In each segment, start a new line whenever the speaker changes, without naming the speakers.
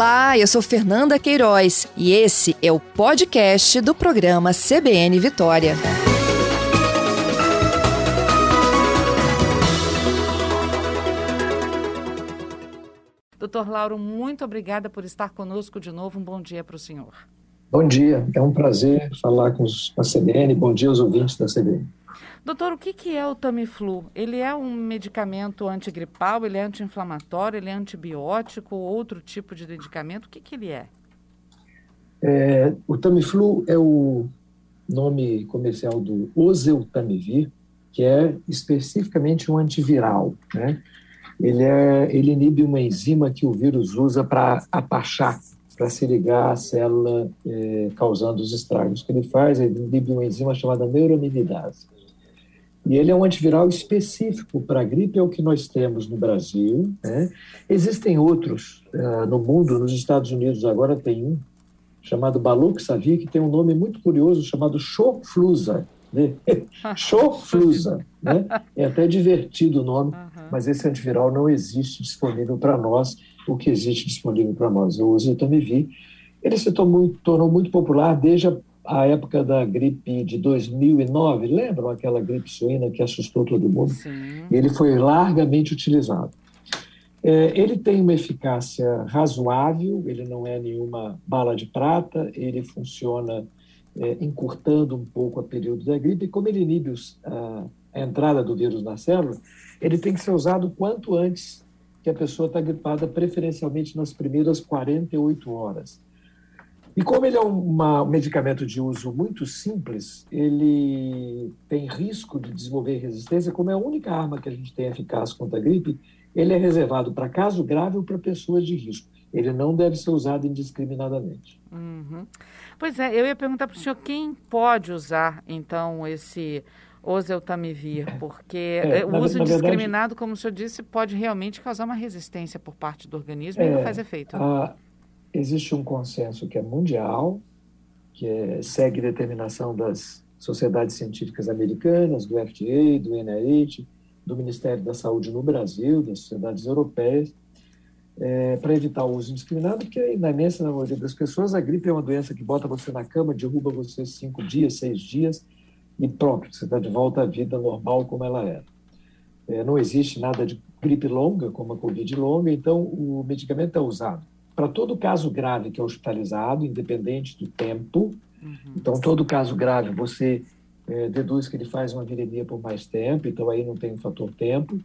Olá, eu sou Fernanda Queiroz e esse é o podcast do programa CBN Vitória. Doutor Lauro, muito obrigada por estar conosco de novo. Um bom dia para o senhor.
Bom dia, é um prazer falar com a CBN. Bom dia aos ouvintes da CBN.
Doutor, o que, que é o Tamiflu? Ele é um medicamento antigripal, ele é anti-inflamatório, ele é antibiótico ou outro tipo de medicamento? O que, que ele é?
é? O Tamiflu é o nome comercial do oseltamivir, que é especificamente um antiviral, né? Ele, é, ele inibe uma enzima que o vírus usa para apachar, para se ligar à célula é, causando os estragos. Que ele faz? Ele inibe uma enzima chamada neurominidase. E ele é um antiviral específico para a gripe, é o que nós temos no Brasil. Né? Existem outros uh, no mundo, nos Estados Unidos agora tem um, chamado Baluxavir, que tem um nome muito curioso, chamado Xofluza. Né? Né? É até divertido o nome, uhum. mas esse antiviral não existe disponível para nós. O que existe disponível para nós é o Oseltamivir. Ele se tornou, tornou muito popular desde a a época da gripe de 2009, lembram aquela gripe suína que assustou todo mundo? Sim. Ele foi largamente utilizado. É, ele tem uma eficácia razoável, ele não é nenhuma bala de prata, ele funciona é, encurtando um pouco o período da gripe, e como ele inibe os, a, a entrada do vírus na célula, ele tem que ser usado quanto antes que a pessoa está gripada, preferencialmente nas primeiras 48 horas. E como ele é uma, um medicamento de uso muito simples, ele tem risco de desenvolver resistência, como é a única arma que a gente tem eficaz contra a gripe, ele é reservado para caso grave ou para pessoas de risco. Ele não deve ser usado indiscriminadamente.
Uhum. Pois é, eu ia perguntar para o senhor quem pode usar, então, esse oseltamivir, porque é, o uso indiscriminado, como o senhor disse, pode realmente causar uma resistência por parte do organismo é, e não faz efeito.
A, existe um consenso que é mundial, que é, segue determinação das sociedades científicas americanas, do FDA, do NIH, do Ministério da Saúde no Brasil, das sociedades europeias, é, para evitar o uso indiscriminado, porque na imensa maioria das pessoas a gripe é uma doença que bota você na cama, derruba você cinco dias, seis dias e pronto, você está de volta à vida normal como ela era. É, não existe nada de gripe longa, como a Covid longa, então o medicamento é usado para todo caso grave que é hospitalizado, independente do tempo. Uhum. Então, todo caso grave, você é, deduz que ele faz uma viremia por mais tempo, então aí não tem o fator tempo.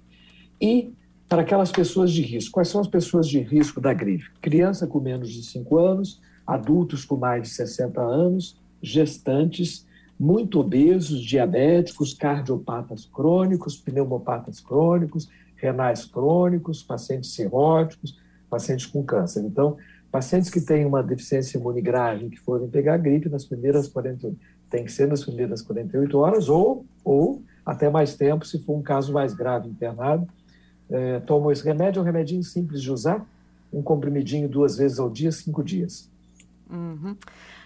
E para aquelas pessoas de risco. Quais são as pessoas de risco da gripe? Criança com menos de 5 anos, adultos com mais de 60 anos, gestantes, muito obesos, diabéticos, cardiopatas crônicos, pneumopatas crônicos, renais crônicos, pacientes cirróticos, pacientes com câncer. Então, pacientes que têm uma deficiência imune grave, que forem pegar gripe nas primeiras 48, tem que ser nas primeiras 48 horas ou, ou até mais tempo, se for um caso mais grave internado, é, tomam esse remédio, é um remedinho simples de usar, um comprimidinho duas vezes ao dia, cinco dias.
Uhum.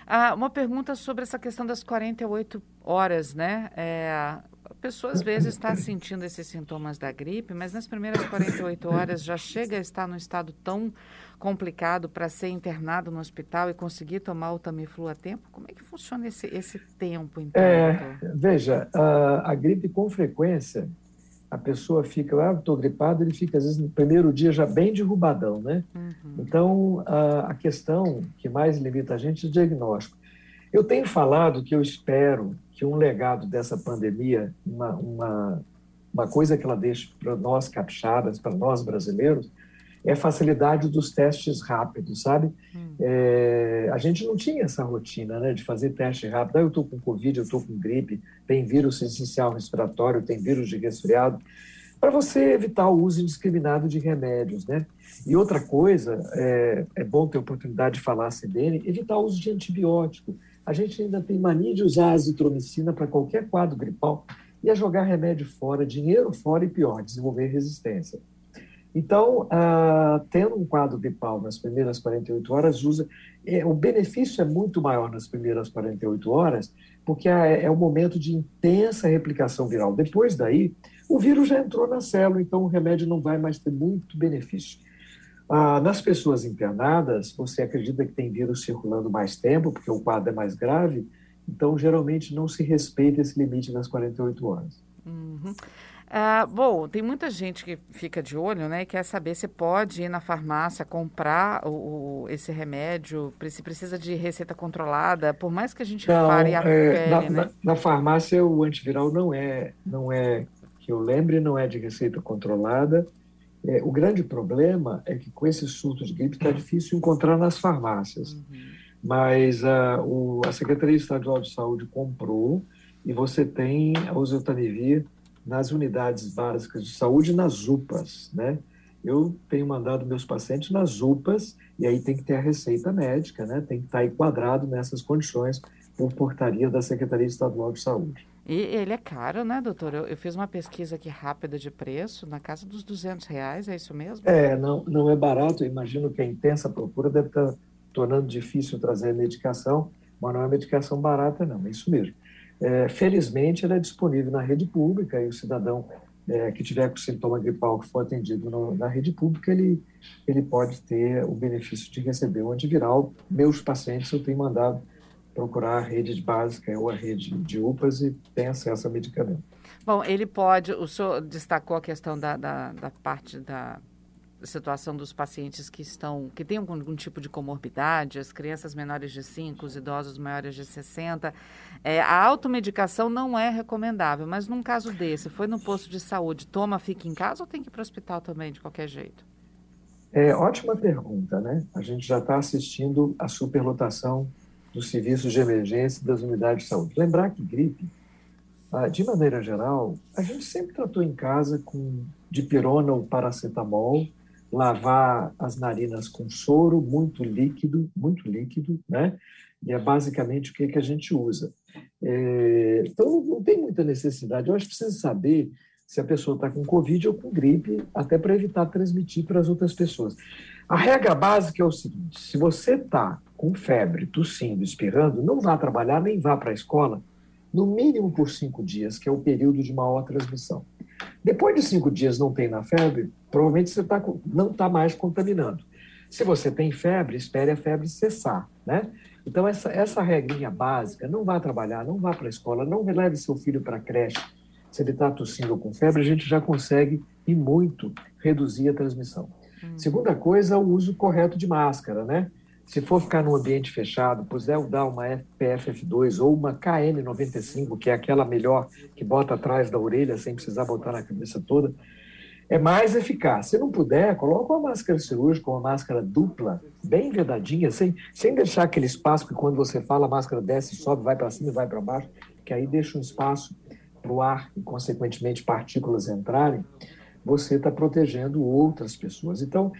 Ah, uma pergunta sobre essa questão das 48 horas, né? É, pessoa às vezes está sentindo esses sintomas da gripe, mas nas primeiras 48 horas já chega a estar num estado tão complicado para ser internado no hospital e conseguir tomar o Tamiflu a tempo? Como é que funciona esse, esse tempo, então?
É, veja, a, a gripe com frequência a pessoa fica, ah, estou gripado, ele fica, às vezes, no primeiro dia já bem derrubadão, né? Uhum. Então, a, a, questão que mais limita a gente é o diagnóstico. Eu tenho falado que eu espero que um legado dessa pandemia, uma, uma, uma coisa que ela deixa para nós capixabas, para nós brasileiros, é a facilidade dos testes rápidos, sabe? Hum. É, a gente não tinha essa rotina né, de fazer teste rápido. Ah, eu estou com Covid, eu estou com gripe, tem vírus essencial respiratório, tem vírus de resfriado, para você evitar o uso indiscriminado de remédios, né? E outra coisa, é, é bom ter oportunidade de falar dele, evitar o uso de antibiótico. A gente ainda tem mania de usar azitromicina para qualquer quadro gripal e a jogar remédio fora, dinheiro fora e pior, desenvolver resistência. Então, uh, tendo um quadro gripal nas primeiras 48 horas, usa. É, o benefício é muito maior nas primeiras 48 horas, porque é, é um momento de intensa replicação viral. Depois daí, o vírus já entrou na célula, então o remédio não vai mais ter muito benefício. Ah, nas pessoas internadas, você acredita que tem vírus circulando mais tempo, porque o quadro é mais grave, então geralmente não se respeita esse limite das 48 horas.
Uhum. Ah, bom, tem muita gente que fica de olho, né, e quer saber se pode ir na farmácia comprar o, o esse remédio, se precisa de receita controlada, por mais que a gente
não,
fale a
é,
pele,
na,
né?
na, na, farmácia o antiviral não é, não é, que eu lembre, não é de receita controlada. É, o grande problema é que com esse surto de gripe está difícil encontrar nas farmácias. Uhum. Mas a, o, a Secretaria Estadual de Saúde comprou e você tem a oseltamivir nas unidades básicas de saúde, nas UPAs, né? Eu tenho mandado meus pacientes nas UPAs e aí tem que ter a receita médica, né? Tem que estar enquadrado nessas condições por portaria da Secretaria Estadual de Saúde.
E ele é caro, né, doutor? Eu, eu, fiz uma pesquisa aqui rápida de preço, na casa dos 200 reais, é isso mesmo?
É, não, não é barato. Eu imagino que a intensa procura deve estar tornando difícil trazer medicação, mas não é medicação barata, não, é isso mesmo. É, felizmente, ela é disponível na rede pública e o cidadão é, que tiver com sintoma gripal que for atendido no, na rede pública, ele, ele pode ter o benefício de receber o antiviral. Meus pacientes eu tenho mandado procurar a rede básica ou a rede de UPAs e tem acesso a medicamento.
Bom, ele pode, o senhor destacou a questão da, da, da parte da situação dos pacientes que estão que têm algum, algum, tipo de comorbidade, as crianças menores de 5, os idosos maiores de 60. É, a automedicação não é recomendável, mas num caso desse, foi no posto de saúde, toma, fica em casa ou tem que ir para o hospital também, de qualquer jeito?
É ótima pergunta, né? A gente já está assistindo a superlotação dos serviços de emergência das unidades de saúde. Lembrar que gripe, ah, de maneira geral, a gente sempre tratou em casa com dipirona ou paracetamol, lavar as narinas com soro muito líquido, muito líquido, né? E é basicamente o que, que a gente usa. É, então, não tem muita necessidade. Eu acho que precisa saber se a pessoa está com Covid ou com gripe, até para evitar transmitir para as outras pessoas. A regra básica é o seguinte: se você está com febre, tossindo, espirrando, não vá trabalhar nem vá para a escola, no mínimo por cinco dias, que é o período de maior transmissão. Depois de cinco dias não tem na febre, provavelmente você tá, não está mais contaminando. Se você tem febre, espere a febre cessar, né? Então, essa, essa regrinha básica, não vá trabalhar, não vá para a escola, não leve seu filho para a creche. Se ele está tossindo com febre, a gente já consegue, e muito, reduzir a transmissão. Hum. Segunda coisa, o uso correto de máscara, né? Se for ficar num ambiente fechado, puder dar uma FPFF2 ou uma KN95, que é aquela melhor que bota atrás da orelha sem precisar botar na cabeça toda, é mais eficaz. Se não puder, coloca uma máscara cirúrgica, uma máscara dupla, bem vedadinha, sem, sem deixar aquele espaço que quando você fala a máscara desce, sobe, vai para cima e vai para baixo, que aí deixa um espaço para o ar e, consequentemente, partículas entrarem, você está protegendo outras pessoas. Então,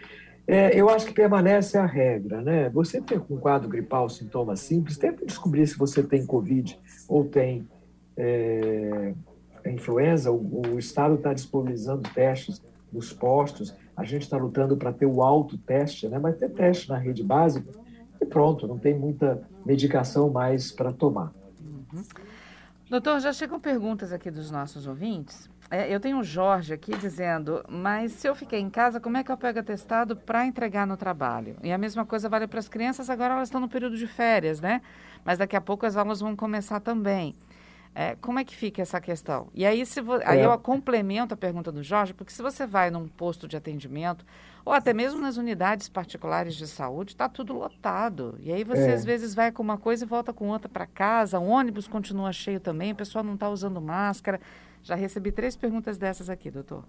é, eu acho que permanece a regra, né? Você tem um quadro gripal, sintomas simples, tenta descobrir se você tem Covid ou tem é, influenza. O, o Estado está disponibilizando testes nos postos, a gente está lutando para ter o autoteste, né? Mas ter teste na rede básica e pronto, não tem muita medicação mais para tomar.
Uhum. Doutor, já chegam perguntas aqui dos nossos ouvintes. É, eu tenho o Jorge aqui dizendo, mas se eu fiquei em casa, como é que eu pego atestado para entregar no trabalho? E a mesma coisa vale para as crianças, agora elas estão no período de férias, né? Mas daqui a pouco as aulas vão começar também. É, como é que fica essa questão? E aí, se vo... aí é. eu complemento a pergunta do Jorge, porque se você vai num posto de atendimento, ou até mesmo nas unidades particulares de saúde, está tudo lotado. E aí você, é. às vezes, vai com uma coisa e volta com outra para casa, o ônibus continua cheio também, o pessoal não está usando máscara. Já recebi três perguntas dessas aqui, doutor.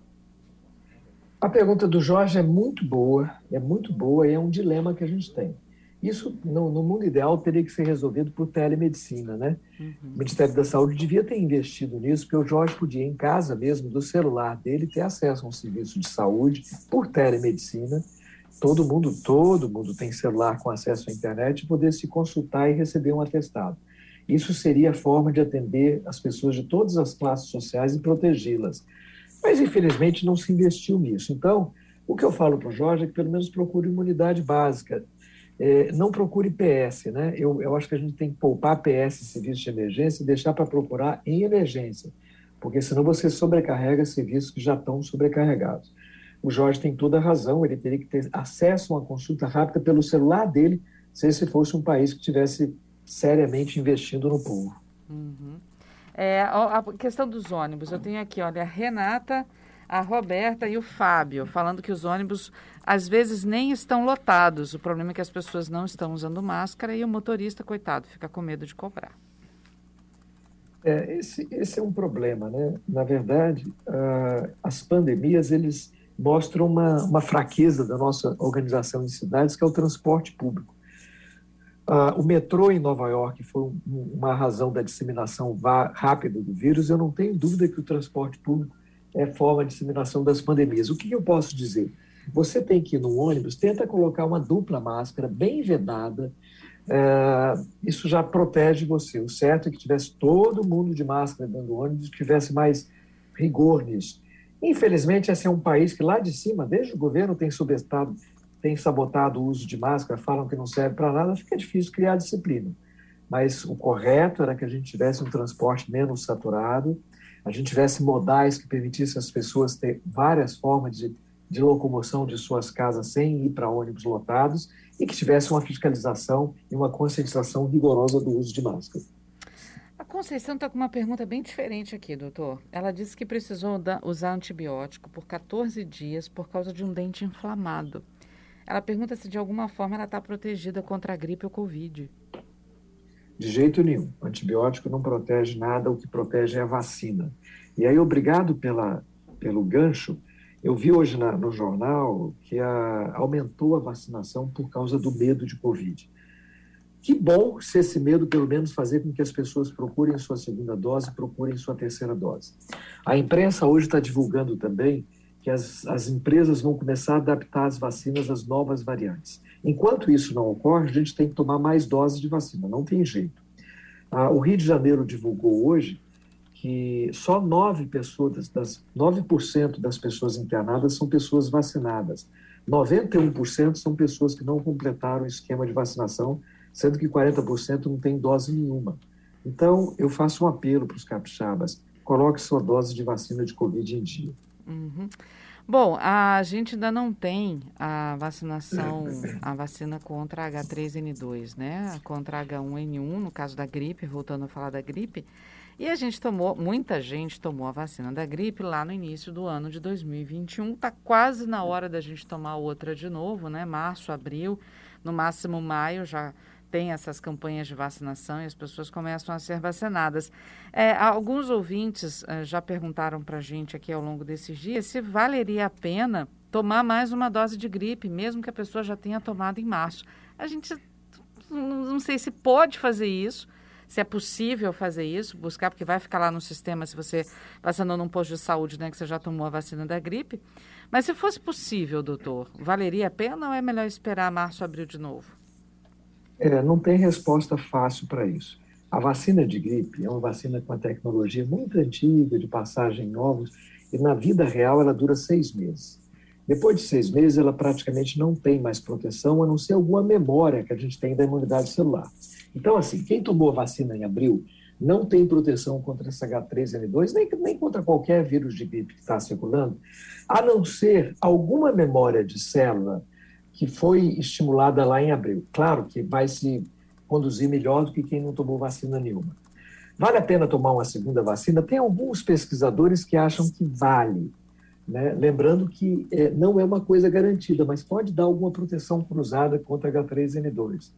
A pergunta do Jorge é muito boa, é muito boa e é um dilema que a gente tem. Isso, no, no, mundo ideal, teria que ser resolvido por telemedicina, né? Uhum. O Ministério da Saúde devia ter investido nisso, porque o Jorge podia, em casa mesmo, do celular dele, ter acesso a um serviço de saúde por telemedicina. Todo mundo, todo mundo tem celular com acesso à internet, poder se consultar e receber um atestado. Isso seria a forma de atender as pessoas de todas as classes sociais e protegê-las. Mas, infelizmente, não se investiu nisso. Então, o que eu falo para o Jorge é que pelo menos procure imunidade básica é, não procure PS, né? Eu, eu acho que a gente tem que poupar PS, serviço de emergência, e deixar para procurar em emergência, porque senão você sobrecarrega serviços que já estão sobrecarregados. o Jorge tem toda a razão, ele teria que ter acesso a uma consulta rápida pelo celular dele, se esse fosse um país que tivesse seriamente investindo no povo.
Uhum. É, a questão dos ônibus, eu tenho aqui, olha, a Renata, a Roberta e o Fábio, falando que os ônibus às vezes nem estão lotados. O problema é que as pessoas não estão usando máscara e o motorista, coitado, fica com medo de cobrar.
É, esse, esse é um problema, né? Na verdade, uh, as pandemias, eles mostram uma, uma fraqueza da nossa organização de cidades, que é o transporte público. Uh, o metrô em Nova York foi um, uma razão da disseminação rápida do vírus. Eu não tenho dúvida que o transporte público é forma de disseminação das pandemias. O que eu posso dizer? Você tem que ir no ônibus, tenta colocar uma dupla máscara bem vedada. Uh, isso já protege você. O certo é que tivesse todo mundo de máscara dentro do ônibus, tivesse mais rigor nisso. Infelizmente, esse é um país que lá de cima, desde o governo, tem subestado tem sabotado o uso de máscara, falam que não serve para nada, fica difícil criar disciplina. Mas o correto era que a gente tivesse um transporte menos saturado, a gente tivesse modais que permitissem às pessoas ter várias formas de, de locomoção de suas casas sem ir para ônibus lotados e que tivesse uma fiscalização e uma conscientização rigorosa do uso de máscara.
A Conceição está com uma pergunta bem diferente aqui, doutor. Ela disse que precisou usar antibiótico por 14 dias por causa de um dente inflamado. Ela pergunta se de alguma forma ela está protegida contra a gripe ou Covid.
De jeito nenhum. O antibiótico não protege nada, o que protege é a vacina. E aí, obrigado pela, pelo gancho, eu vi hoje na, no jornal que a, aumentou a vacinação por causa do medo de Covid. Que bom se esse medo, pelo menos, fazer com que as pessoas procurem sua segunda dose, procurem sua terceira dose. A imprensa hoje está divulgando também as, as empresas vão começar a adaptar as vacinas às novas variantes. Enquanto isso não ocorre, a gente tem que tomar mais doses de vacina, não tem jeito. Ah, o Rio de Janeiro divulgou hoje que só 9 pessoas, das 9% das pessoas internadas são pessoas vacinadas. 91% são pessoas que não completaram o esquema de vacinação, sendo que 40% não tem dose nenhuma. Então, eu faço um apelo para os capixabas: coloque sua dose de vacina de Covid em dia.
Uhum. Bom, a gente ainda não tem a vacinação, a vacina contra H3N2, né? Contra H1N1, no caso da gripe, voltando a falar da gripe. E a gente tomou, muita gente tomou a vacina da gripe lá no início do ano de 2021. Está quase na hora da gente tomar outra de novo, né? Março, abril, no máximo maio já tem essas campanhas de vacinação e as pessoas começam a ser vacinadas. É, alguns ouvintes uh, já perguntaram para a gente aqui ao longo desses dias se valeria a pena tomar mais uma dose de gripe, mesmo que a pessoa já tenha tomado em março. A gente não sei se pode fazer isso, se é possível fazer isso, buscar, porque vai ficar lá no sistema se você passando num posto de saúde, né, que você já tomou a vacina da gripe. Mas se fosse possível, doutor, valeria a pena ou é melhor esperar março, abril de novo?
É, não tem resposta fácil para isso. A vacina de gripe é uma vacina com uma tecnologia muito antiga, de passagem em ovos, e na vida real ela dura seis meses. Depois de seis meses, ela praticamente não tem mais proteção, a não ser alguma memória que a gente tem da imunidade celular. Então, assim, quem tomou a vacina em abril não tem proteção contra esse H3N2, nem, nem contra qualquer vírus de gripe que está circulando, a não ser alguma memória de célula que foi estimulada lá em abril. Claro que vai se conduzir melhor do que quem não tomou vacina nenhuma. Vale a pena tomar uma segunda vacina? Tem alguns pesquisadores que acham que vale. Né? Lembrando que é, não é uma coisa garantida, mas pode dar alguma proteção cruzada contra H3N2.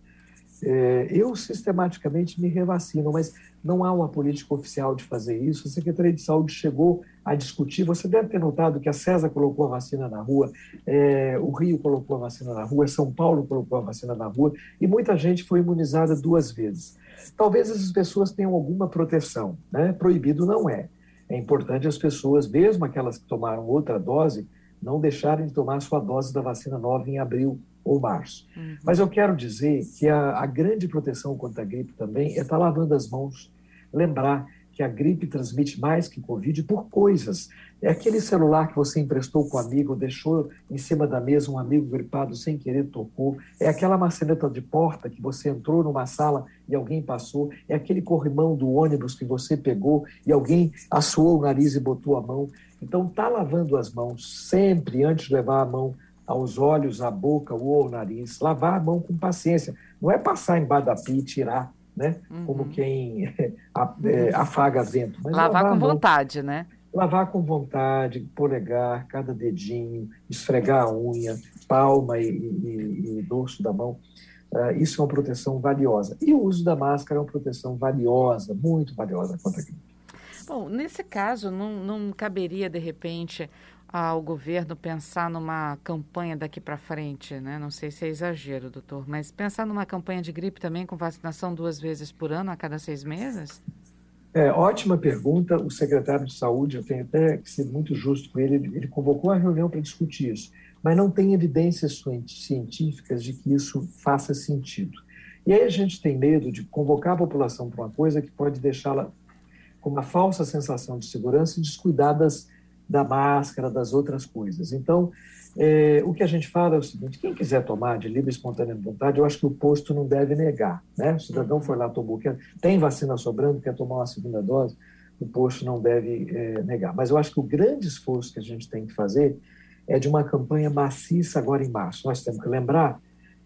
É, eu sistematicamente me revacino, mas não há uma política oficial de fazer isso. A Secretaria de Saúde chegou a discutir. Você deve ter notado que a César colocou a vacina na rua, é, o Rio colocou a vacina na rua, São Paulo colocou a vacina na rua e muita gente foi imunizada duas vezes. Talvez essas pessoas tenham alguma proteção, né? Proibido não é. É importante as pessoas, mesmo aquelas que tomaram outra dose, não deixarem de tomar sua dose da vacina nova em abril ou março. Uhum. Mas eu quero dizer que a, a, grande proteção contra a gripe também é estar lavando as mãos, lembrar que a gripe transmite mais que Covid por coisas. É aquele celular que você emprestou com um amigo, deixou em cima da mesa, um amigo gripado sem querer tocou. É aquela maçaneta de porta que você entrou numa sala e alguém passou. É aquele corrimão do ônibus que você pegou e alguém assoou o nariz e botou a mão. Então, tá lavando as mãos sempre antes de levar a mão aos olhos, à boca ou ao nariz, lavar a mão com paciência. Não é passar embaixo da pia e tirar, né? Uhum. Como quem é, afaga vento.
Mas lavar, lavar com vontade, né?
Lavar com vontade, polegar, cada dedinho, esfregar a unha, palma e, e, e dorso da mão. Uh, isso é uma proteção valiosa. E o uso da máscara é uma proteção valiosa, muito valiosa contra a gripe.
Bom, nesse caso, não, não caberia, de repente, ao governo pensar numa campanha daqui para frente, né? Não sei se é exagero, doutor, mas pensar numa campanha de gripe também com vacinação duas vezes por ano, a cada seis meses?
É, ótima pergunta. O secretário de Saúde, eu tenho até que ser muito justo com ele, ele convocou a reunião para discutir isso, mas não tem evidências científicas de que isso faça sentido. E aí a gente tem medo de convocar a população para uma coisa que pode deixá-la com uma falsa sensação de segurança e descuidar das, da máscara, das outras coisas. Então, é, o que a gente fala é o seguinte: quem quiser tomar de livre e espontânea vontade, eu acho que o posto não deve negar. Né? O cidadão foi lá, tomou, quer, tem vacina sobrando, quer tomar uma segunda dose, o posto não deve é, negar. Mas eu acho que o grande esforço que a gente tem que fazer é de uma campanha maciça agora em março. Nós temos que lembrar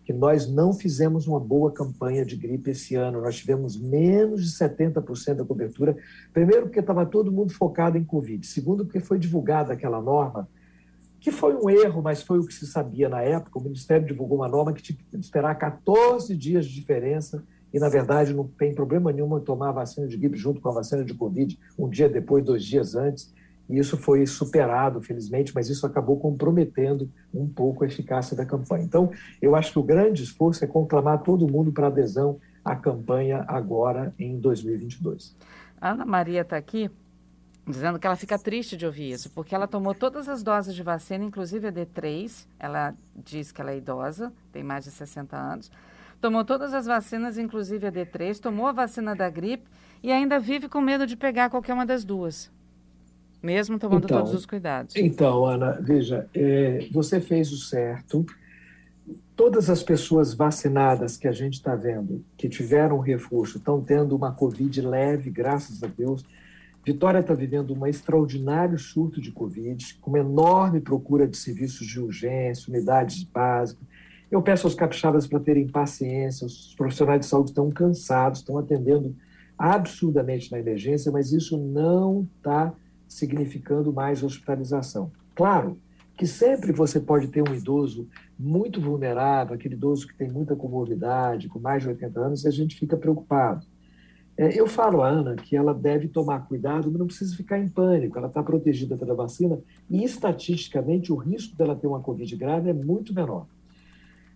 que nós não fizemos uma boa campanha de gripe esse ano. Nós tivemos menos de 70% da cobertura. Primeiro, porque estava todo mundo focado em Covid. Segundo, porque foi divulgada aquela norma que foi um erro, mas foi o que se sabia na época. O Ministério divulgou uma norma que tinha que esperar 14 dias de diferença e, na verdade, não tem problema nenhum em tomar a vacina de gripe junto com a vacina de Covid, um dia depois, dois dias antes. E isso foi superado, felizmente, mas isso acabou comprometendo um pouco a eficácia da campanha. Então, eu acho que o grande esforço é conclamar todo mundo para adesão à campanha agora em 2022.
A Ana Maria está aqui dizendo que ela fica triste de ouvir isso, porque ela tomou todas as doses de vacina, inclusive a D3. Ela diz que ela é idosa, tem mais de 60 anos. Tomou todas as vacinas, inclusive a D3, tomou a vacina da gripe e ainda vive com medo de pegar qualquer uma das duas, mesmo tomando então, todos os cuidados.
Então, Ana, veja, é, você fez o certo. Todas as pessoas vacinadas que a gente está vendo, que tiveram reforço, estão tendo uma Covid leve, graças a Deus Vitória está vivendo um extraordinário surto de Covid, com uma enorme procura de serviços de urgência, unidades básicas. Eu peço aos capixabas para terem paciência, os profissionais de saúde estão cansados, estão atendendo absurdamente na emergência, mas isso não está significando mais hospitalização. Claro que sempre você pode ter um idoso muito vulnerável, aquele idoso que tem muita comorbidade, com mais de 80 anos, e a gente fica preocupado. É, eu falo a Ana que ela deve tomar cuidado, mas não precisa ficar em pânico. Ela está protegida pela vacina e, estatisticamente, o risco dela ter uma Covid grave é muito menor.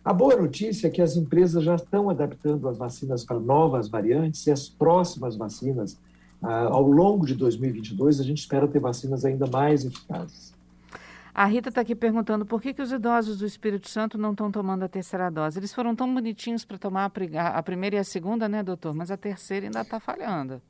A boa notícia é que as empresas já estão adaptando as vacinas para novas variantes e as próximas vacinas, ao longo de 2022, a gente espera ter vacinas ainda mais eficazes.
A Rita está aqui perguntando por que, que os idosos do Espírito Santo não estão tomando a terceira dose. Eles foram tão bonitinhos para tomar a, primeira e a segunda, né, doutor? Mas a terceira ainda está falhando.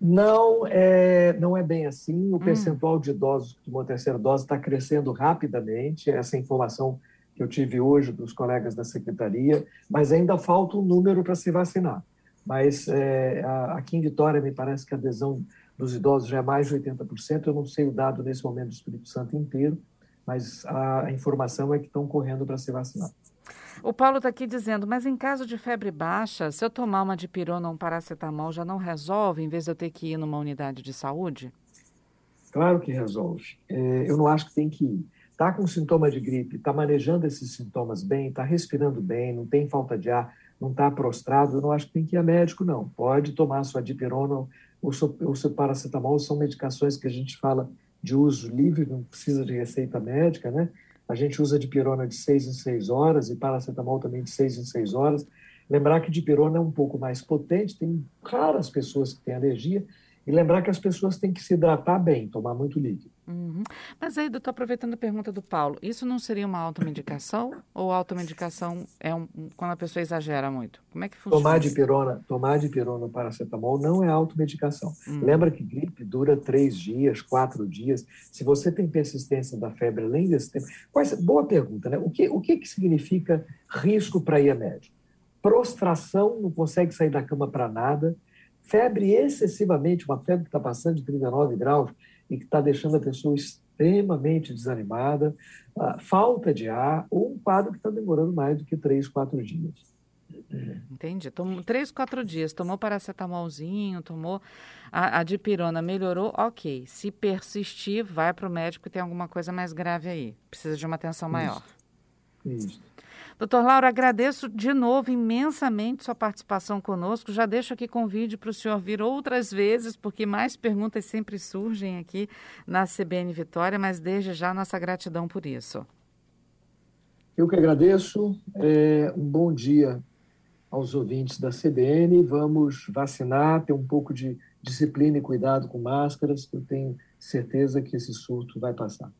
Não é, não é bem assim. O hum. percentual de idosos que tomou a terceira dose está crescendo rapidamente. Essa informação que eu tive hoje dos colegas da secretaria, mas ainda falta um número para se vacinar. Mas é, aqui em Vitória, me parece que a adesão dos idosos já é mais de 80%. Eu não sei o dado nesse momento do Espírito Santo inteiro, mas a informação é que estão correndo para se vacinar.
O Paulo está aqui dizendo, mas em caso de febre baixa, se eu tomar uma dipirona ou um paracetamol, já não resolve, em vez de eu ter que ir numa unidade de saúde?
Claro que resolve. É, eu não acho que tem que ir. Está com sintoma de gripe, está manejando esses sintomas bem, está respirando bem, não tem falta de ar, não está prostrado, eu não acho que tem que ir a médico, não. Pode tomar sua dipirona ou seu paracetamol, são medicações que a gente fala de uso livre, não precisa de receita médica, né? A gente usa dipirona de 6 em 6 horas e paracetamol também de 6 em 6 horas. Lembrar que dipirona é um pouco mais potente, tem raras pessoas que têm alergia, e lembrar que as pessoas têm que se hidratar bem, tomar muito líquido.
Uhum. Mas aí, doutor, aproveitando a pergunta do Paulo, isso não seria uma automedicação ou automedicação é um, quando a pessoa exagera muito? Como é que funciona?
Tomar de pirona, tomar de pirona paracetamol não é automedicação. Uhum. Lembra que gripe dura três dias, quatro dias. Se você tem persistência da febre além desse tempo... Quais, boa pergunta, né? O que, o que, que significa risco para ir a médico? Prostração, não consegue sair da cama para nada, febre excessivamente, uma febre que está passando de 39 graus, e que está deixando a pessoa extremamente desanimada, falta de ar ou um quadro que está demorando mais do que três, quatro dias.
Entendi. Tomou três, quatro dias, tomou paracetamolzinho, tomou a, a dipirona, melhorou, ok. Se persistir, vai para o médico e tem alguma coisa mais grave aí. Precisa de uma atenção maior.
Isso. Isso.
Doutor Laura, agradeço de novo imensamente sua participação conosco. Já deixo aqui convite para o senhor vir outras vezes, porque mais perguntas sempre surgem aqui na CBN Vitória, mas desde já nossa gratidão por isso.
Eu que agradeço. É, um bom dia aos ouvintes da CBN. Vamos vacinar, ter um pouco de disciplina e cuidado com máscaras. Eu tenho certeza que esse surto vai passar.